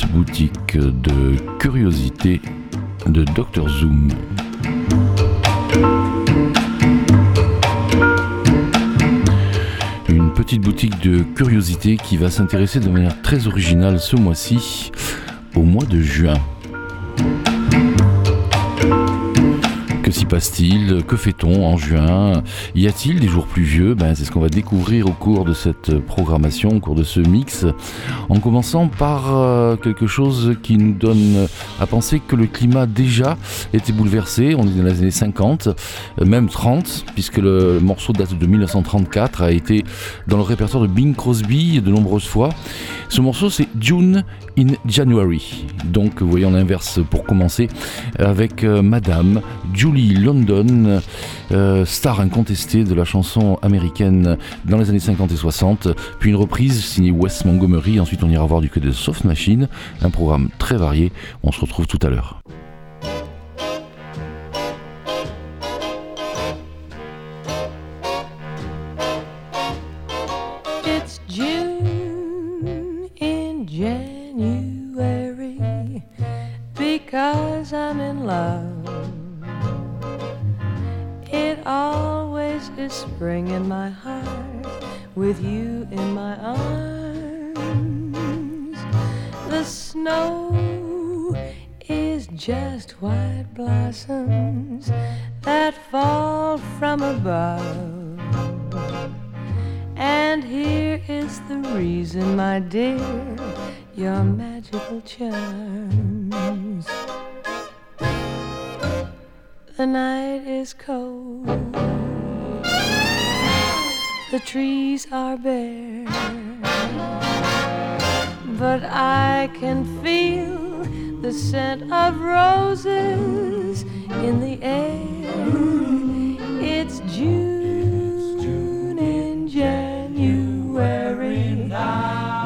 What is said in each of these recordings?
Boutique de curiosité de Dr Zoom. Une petite boutique de curiosité qui va s'intéresser de manière très originale ce mois-ci au mois de juin. Passe-t-il Que fait-on en juin Y a-t-il des jours pluvieux ben, C'est ce qu'on va découvrir au cours de cette programmation, au cours de ce mix, en commençant par euh, quelque chose qui nous donne à penser que le climat déjà était bouleversé. On est dans les années 50, euh, même 30, puisque le morceau date de 1934, a été dans le répertoire de Bing Crosby de nombreuses fois. Ce morceau, c'est June in January. Donc, vous voyez inverse pour commencer, avec euh, Madame Julie London, euh, star incontestée de la chanson américaine dans les années 50 et 60, puis une reprise signée Wes Montgomery. Ensuite, on ira voir du côté de Soft Machine, un programme très varié. On se retrouve tout à l'heure. Because I'm in love. Always is spring in my heart with you in my arms. The snow is just white blossoms that fall from above. And here is the reason, my dear, your magical charms. The night is cold, the trees are bare, but I can feel the scent of roses in the air. It's June in January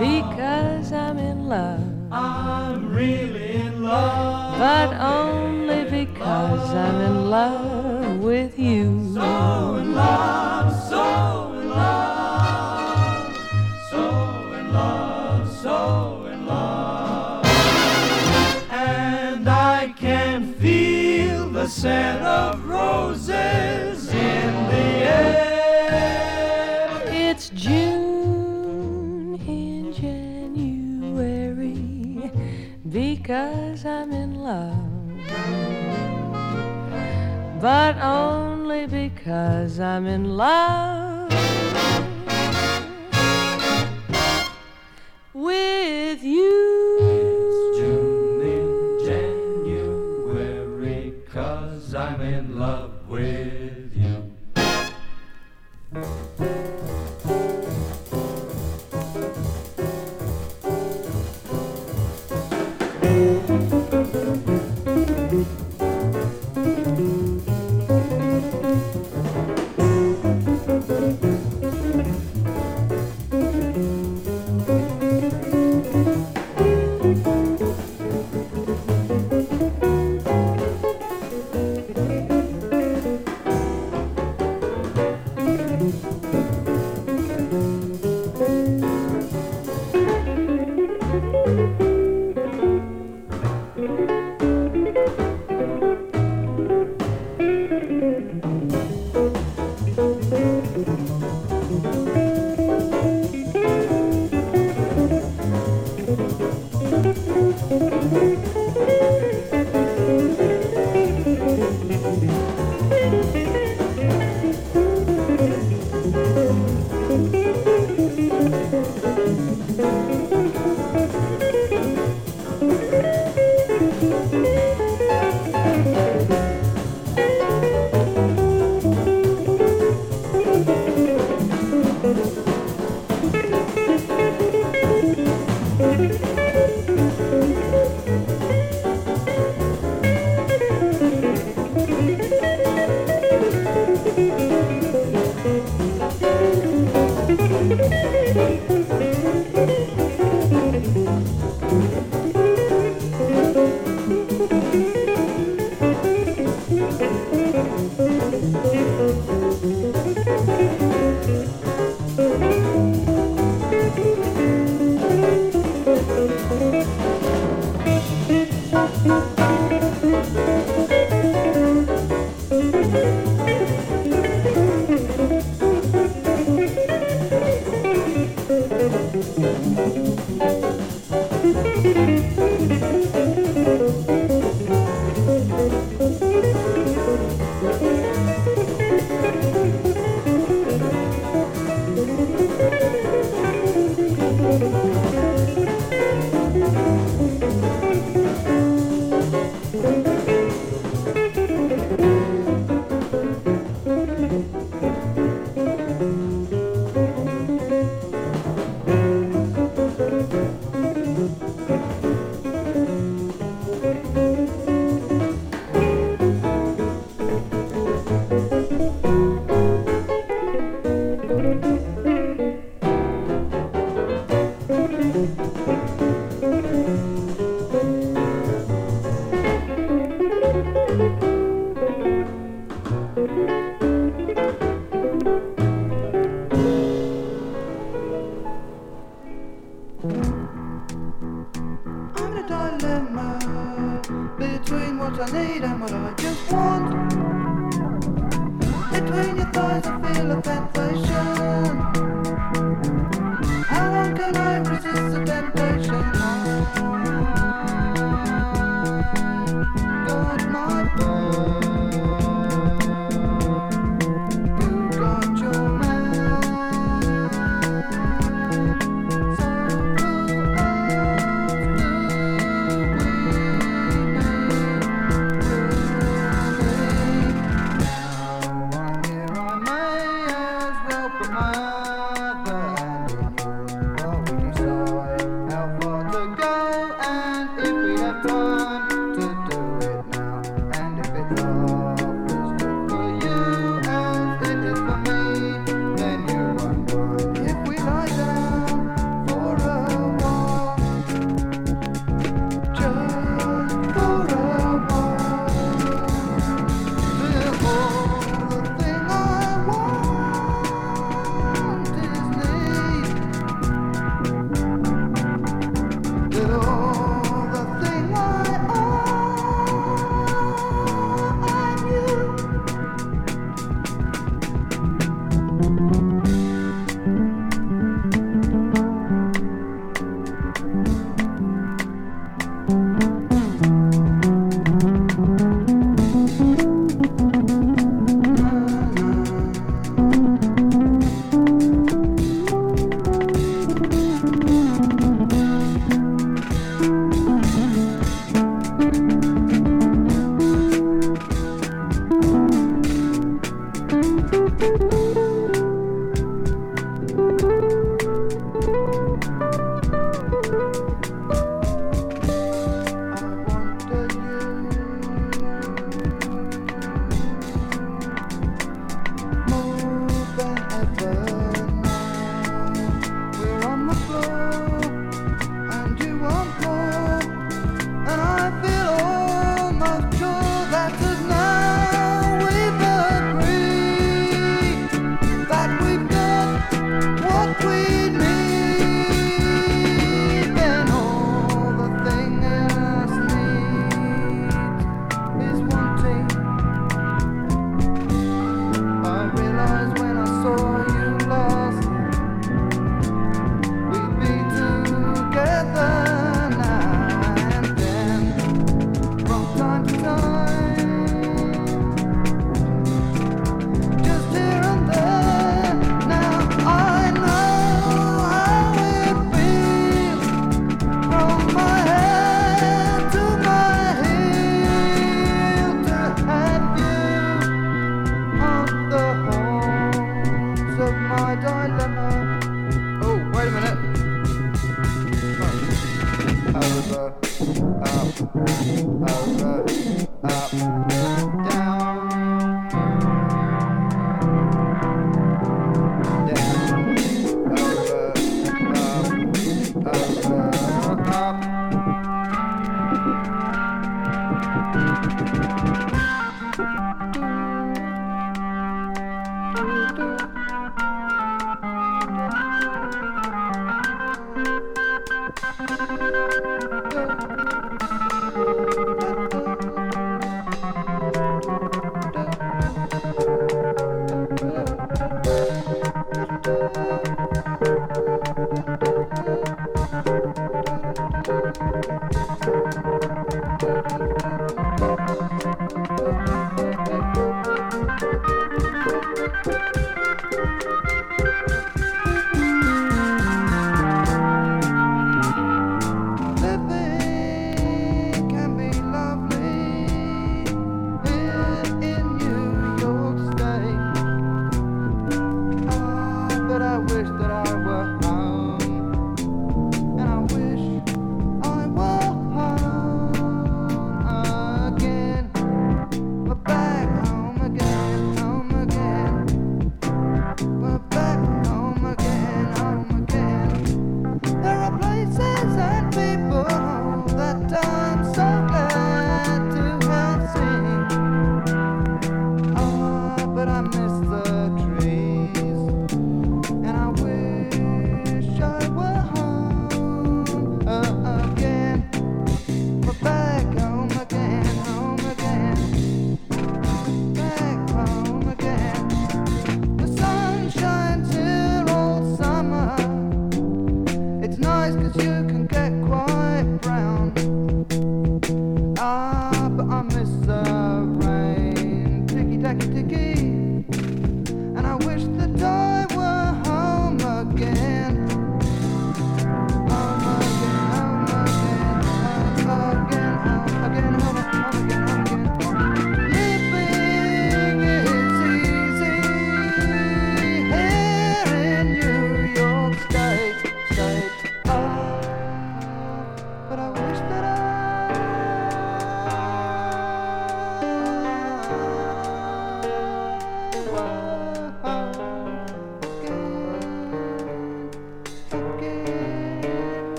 because I'm in love. I'm really in love. But only because I'm in love with you. So in love, so in love, so in love, so in love. And I can feel the scent of roses in the air. It's June in January because I'm in love. But only because I'm in love with you. It's June in January, cause I'm in love with you.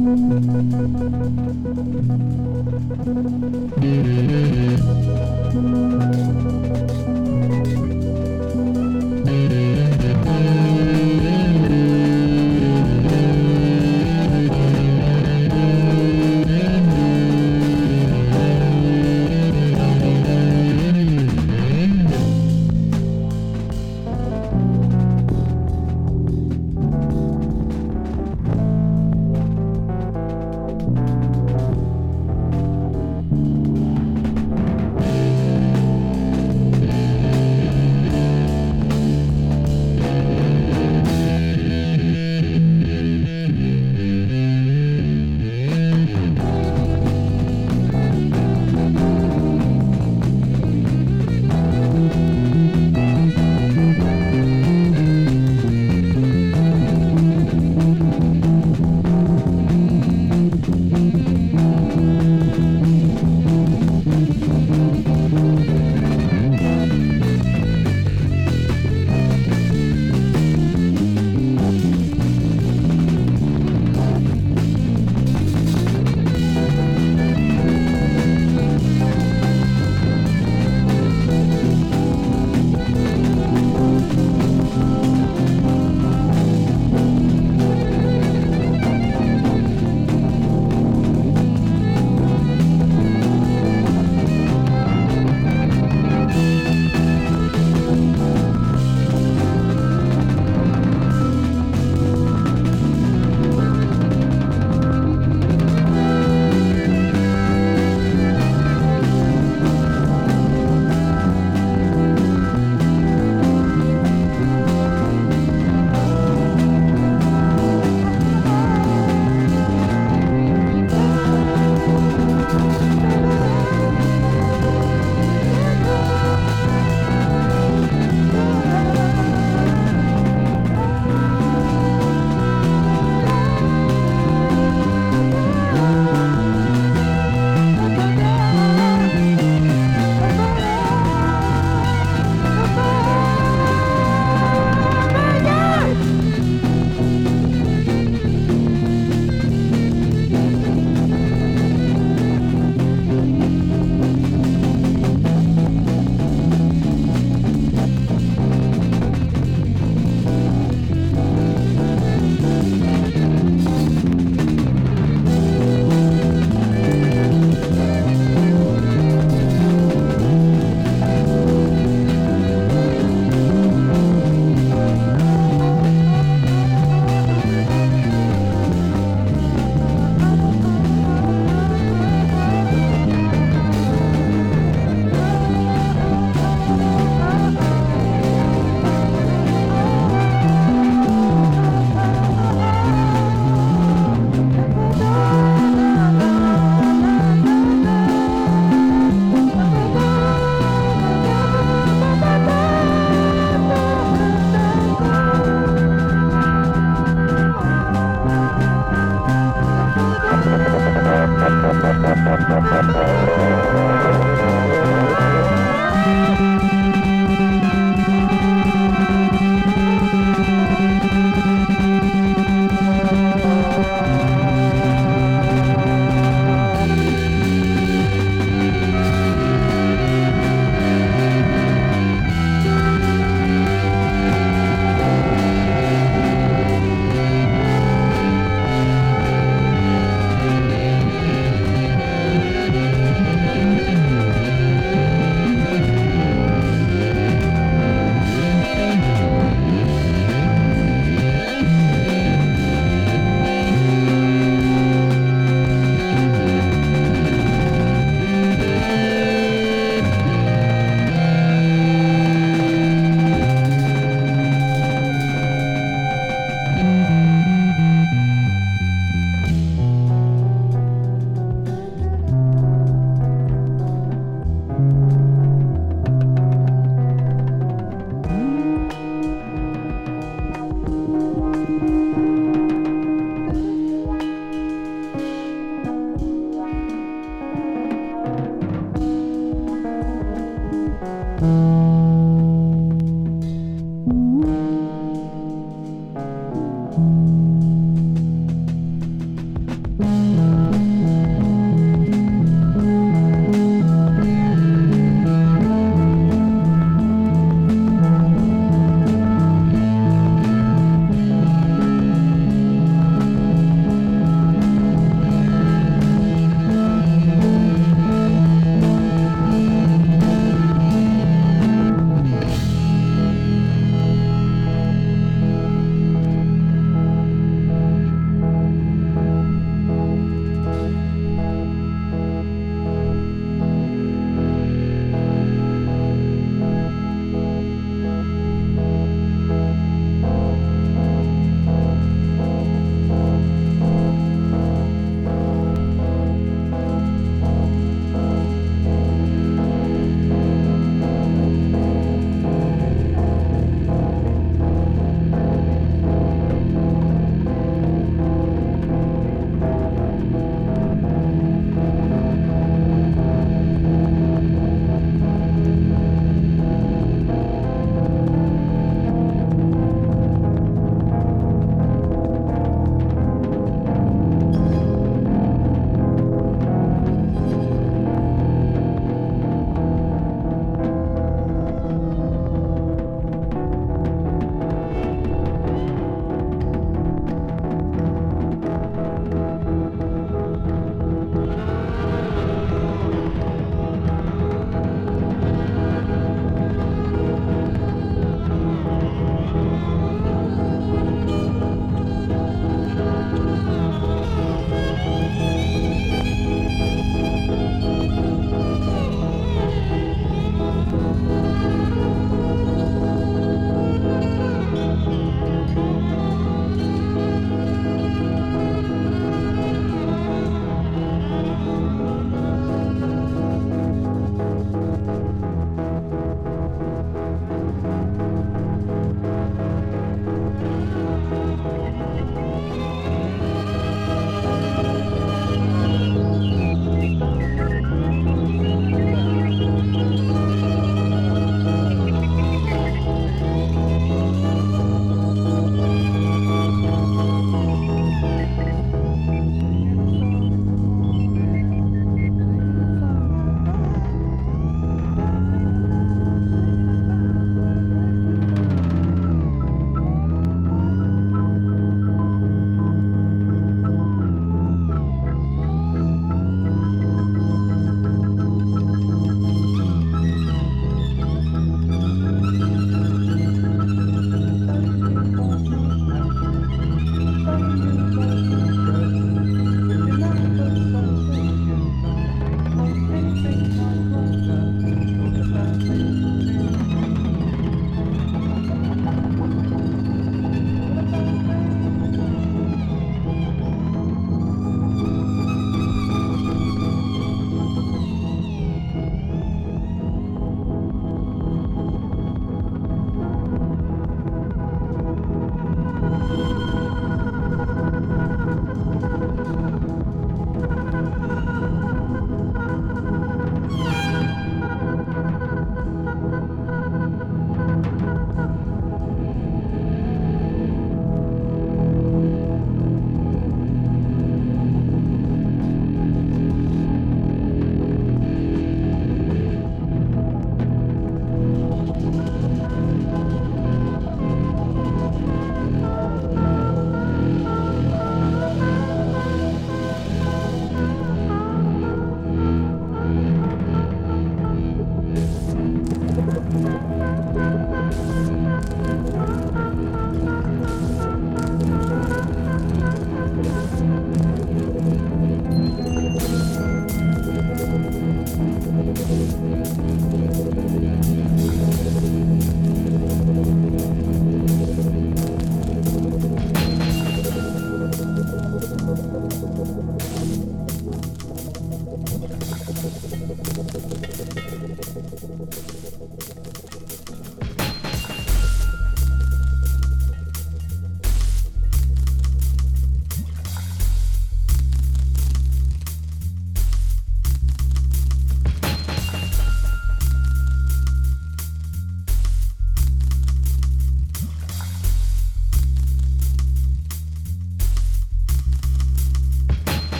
Müzik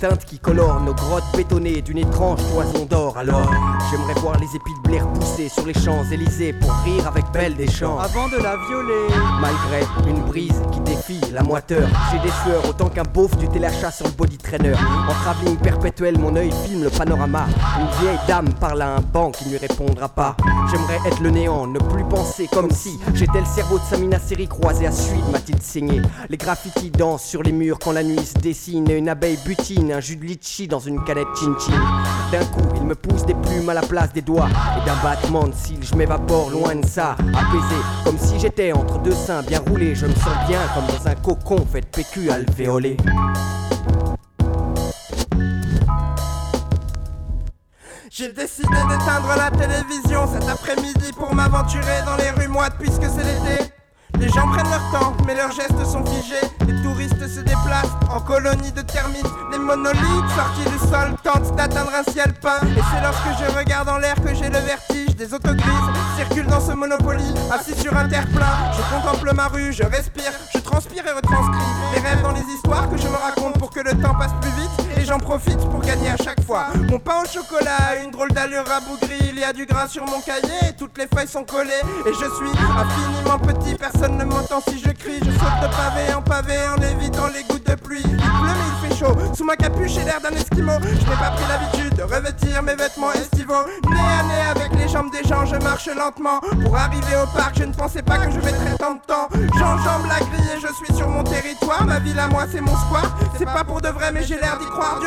teinte qui colore nos grottes bétonnées d'une étrange toison d'or. Alors, j'aimerais voir les épis de blé repousser sur les champs-élysées pour rire avec Belle des champs. Avant de la violer, Malgré une brise qui défie la moiteur, j'ai des sueurs autant qu'un beauf du téléachat sur le body En travelling perpétuel, mon œil filme le panorama. Une vieille dame parle à un banc qui ne lui répondra pas. J'aimerais être le néant, ne plus penser comme si j'étais le cerveau de Samina Seri croisé à suite, m'a-t-il saigné. Les graffitis dansent sur les murs quand la nuit se dessine. Une abeille butine, un jus de litchi dans une canette chin-chin. D'un coup, il me pousse des plumes à la place des doigts. Et d'un battement de cils, je m'évapore loin de ça. Apaisé, comme si j'étais entre deux seins bien roulés. Je me sens bien comme dans un cocon fait de PQ alvéolé. J'ai décidé d'éteindre la télévision cet après-midi pour m'aventurer dans les rues moites puisque c'est l'été. Les gens prennent leur temps, mais leurs gestes sont figés. Les touristes se déplacent en colonies de termites. Les monolithes sortis du sol tentent d'atteindre un ciel peint. Et c'est lorsque je regarde en l'air que j'ai le vertige. Des autogrises circulent dans ce Monopoly, assis sur un terre-plein. Je contemple ma rue, je respire, je transpire et retranscris. Les rêves dans les histoires que je me raconte pour que le temps passe plus j'en profite pour gagner à chaque fois. Mon pain au chocolat a une drôle d'allure rabougrie. Il y a du gras sur mon cahier toutes les feuilles sont collées. Et je suis infiniment petit, personne ne m'entend si je crie. Je saute de pavé en pavé en évitant les gouttes de pluie. Il pleut mais il fait chaud. Sous ma capuche j'ai l'air d'un esquimau. Je n'ai pas pris l'habitude de revêtir mes vêtements estivaux. Nez à nez avec les jambes des gens, je marche lentement. Pour arriver au parc, je ne pensais pas que je mettrais tant de temps. J'enjambe la grille et je suis sur mon territoire. Ma ville à moi, c'est mon square. C'est pas pour de vrai, mais j'ai l'air d'y croire.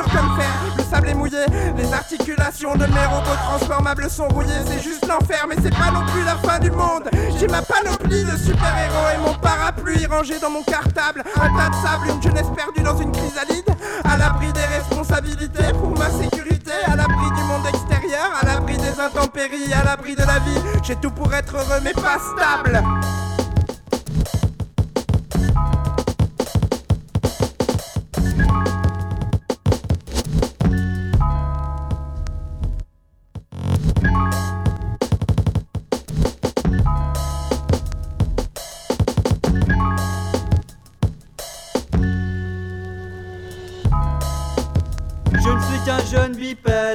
Le sable est mouillé. Les articulations de mes robots transformables sont rouillées. C'est juste l'enfer, mais c'est pas non plus la fin du monde. J'ai ma panoplie de super-héros et mon parapluie rangé dans mon cartable. Un tas de sable, une jeunesse perdue dans une chrysalide. À l'abri des responsabilités pour ma sécurité. À l'abri du monde extérieur, à l'abri des intempéries, à l'abri de la vie. J'ai tout pour être heureux, mais pas stable.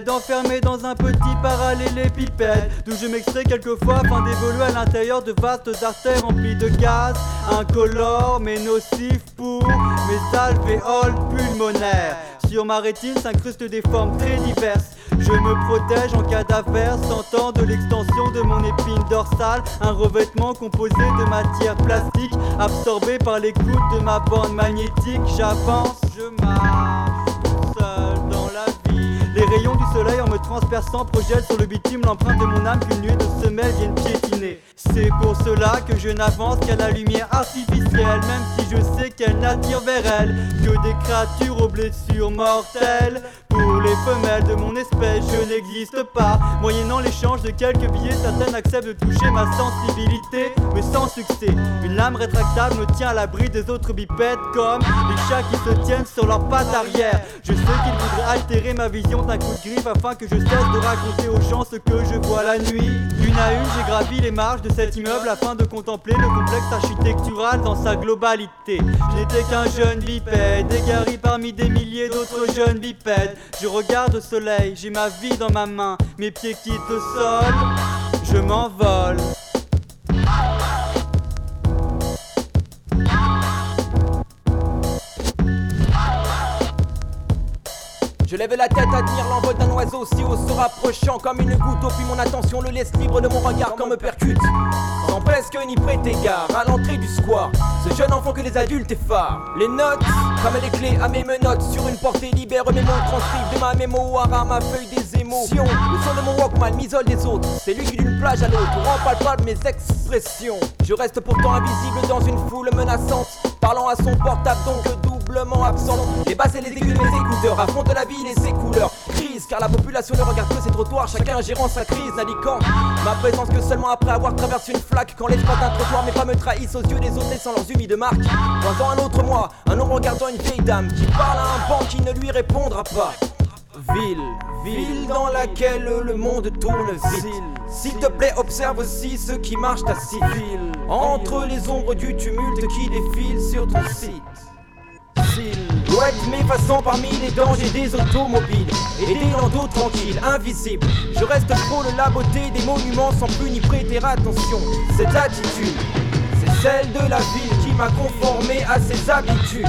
Enfermé dans un petit parallélépipède, d'où je m'extrais quelquefois afin d'évoluer à l'intérieur de vastes artères remplies de gaz, incolores mais nocifs pour mes alvéoles pulmonaires. Sur ma rétine s'incrustent des formes très diverses. Je me protège en cas d'affaires, sentant de l'extension de mon épine dorsale, un revêtement composé de matière plastique, absorbé par l'écoute de ma bande magnétique. J'avance, je marche rayons du soleil en me transperçant projettent sur le bitume l'empreinte de mon âme qu'une nuée de semelles viennent piétiner. C'est pour cela que je n'avance qu'à la lumière artificielle, même si je sais qu'elle n'attire vers elle que des créatures aux blessures mortelles. Pour les femelles de mon espèce, je n'existe pas. Moyennant l'échange de quelques billets, certaines acceptent de toucher ma sensibilité, mais sans succès. Une lame rétractable me tient à l'abri des autres bipèdes, comme les chats qui se tiennent sur leurs pattes arrière. Je sais qu'ils voudraient altérer ma vision d'un griffe afin que je cesse de raconter aux gens ce que je vois la nuit. Une à une, j'ai gravi les marches de cet immeuble afin de contempler le complexe architectural dans sa globalité. Je n'étais qu'un jeune bipède, égaré parmi des milliers d'autres jeunes bipèdes. Je regarde au soleil, j'ai ma vie dans ma main, mes pieds quittent le sol, je m'envole. Je lève la tête, admire l'envol d'un oiseau si haut se rapprochant comme une goutte. Au puis mon attention le laisse libre de mon regard quand me percute. Sans presque ni prêter égard à l'entrée du square. Ce jeune enfant que les adultes effarent. Les notes, comme les clés à mes menottes. Sur une portée libère mes mots, transcrivent de ma mémoire à ma feuille des émotions. Le son de mon Walkman m'isole des autres. C'est lui qui d'une plage à l'autre rend palpable mes expressions. Je reste pourtant invisible dans une foule menaçante. Parlant à son portable donc doublement absent. Les basses et les aigus de mes écouteurs affrontent la ville et ses couleurs. Crise car la population ne regarde que ses trottoirs, chacun gérant sa crise, n'indiquant ma présence que seulement après avoir traversé une flaque. Quand l'espace d'un trottoir mes pas me trahissent aux yeux des autres sans leurs humides marques. Pendant un autre mois, un homme regardant une vieille dame qui parle à un banc qui ne lui répondra pas. Ville, ville dans laquelle le monde tourne vite. S'il te plaît, observe aussi ceux qui marchent à civil. Entre les ombres du tumulte qui défile sur ton site. dois être m'effaçant parmi les dangers des automobiles et des landaux tranquilles, invisibles. Je reste pour la beauté des monuments sans plus n'y prêter attention. Cette attitude, c'est celle de la ville qui m'a conformé à ses habitudes.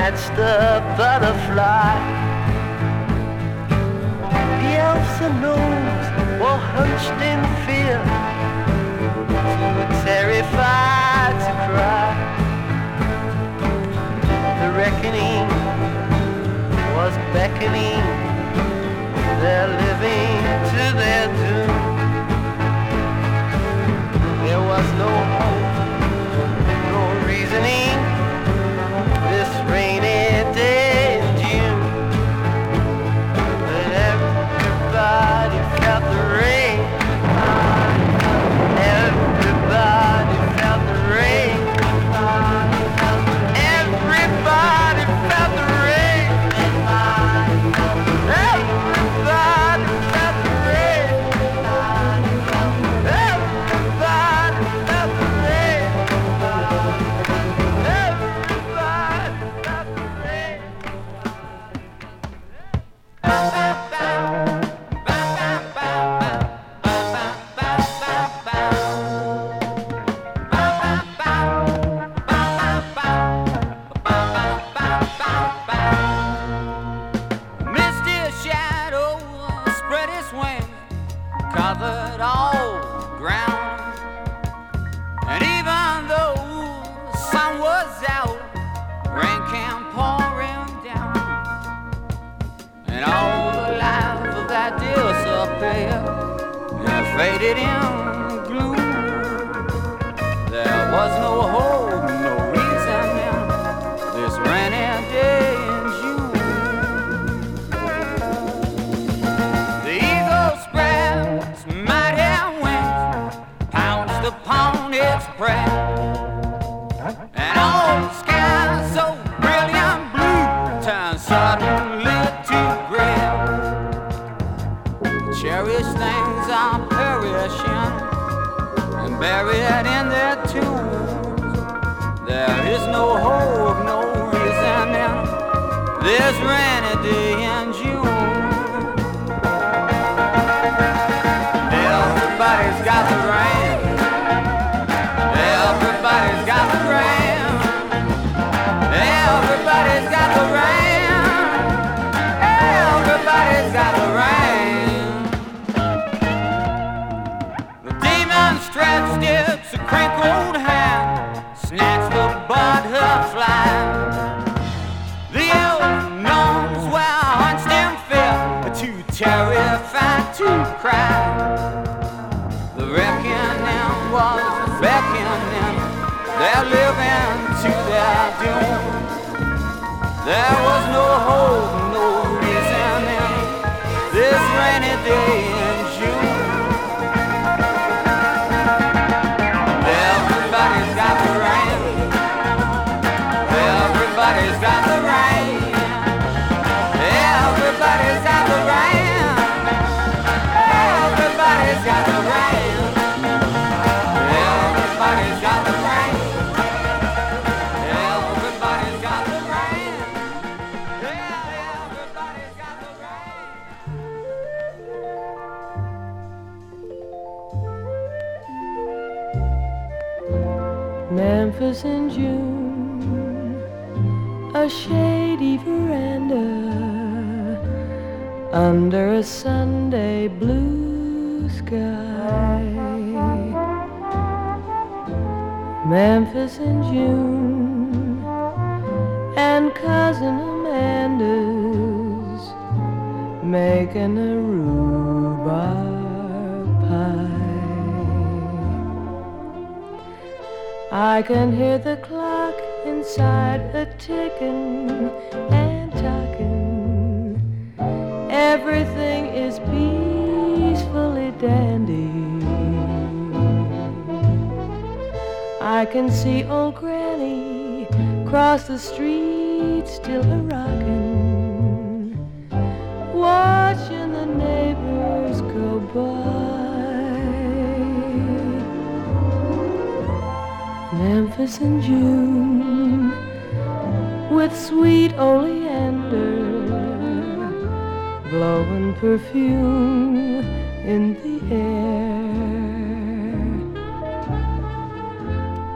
that's the butterfly. The elves and gnomes were hunched in fear, too terrified to cry. The reckoning was beckoning, their living. covered all ground. And even though the sun was out, rain came pouring down. And all the life of that disappeared and faded in. There was no hope, no reason. In this rainy day under a Sunday blue sky. Memphis in June, and cousin Amanda's making a rhubarb pie. I can hear the clock inside a ticking. Everything is peacefully dandy. I can see old Granny cross the street, still a rockin', watching the neighbors go by. Memphis in June with sweet oleander blowing perfume in the air.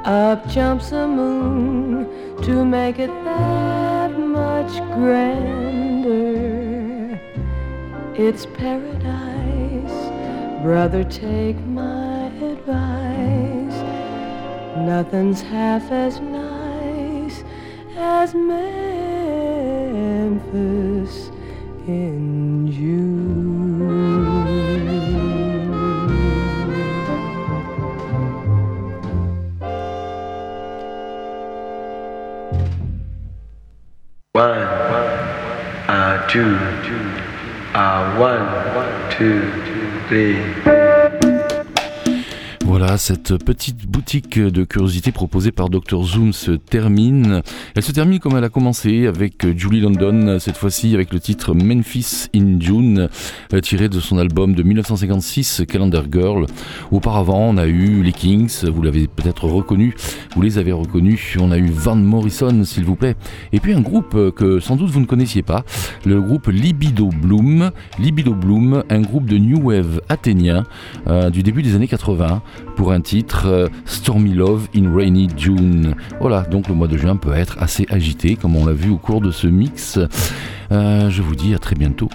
Up jumps the moon to make it that much grander. It's paradise, brother, take my advice. Nothing's half as nice as Memphis in you. One, uh, two, uh, one, two, three. Voilà, cette petite boutique de curiosité proposée par Dr Zoom se termine. Elle se termine comme elle a commencé avec Julie London, cette fois-ci avec le titre Memphis in June, euh, tiré de son album de 1956 Calendar Girl. Auparavant, on a eu les Kings, vous l'avez peut-être reconnu, vous les avez reconnus. On a eu Van Morrison, s'il vous plaît. Et puis un groupe que sans doute vous ne connaissiez pas, le groupe Libido Bloom. Libido Bloom, un groupe de New Wave athénien euh, du début des années 80 pour un titre euh, Stormy Love in Rainy June. Voilà, donc le mois de juin peut être assez agité, comme on l'a vu au cours de ce mix. Euh, je vous dis à très bientôt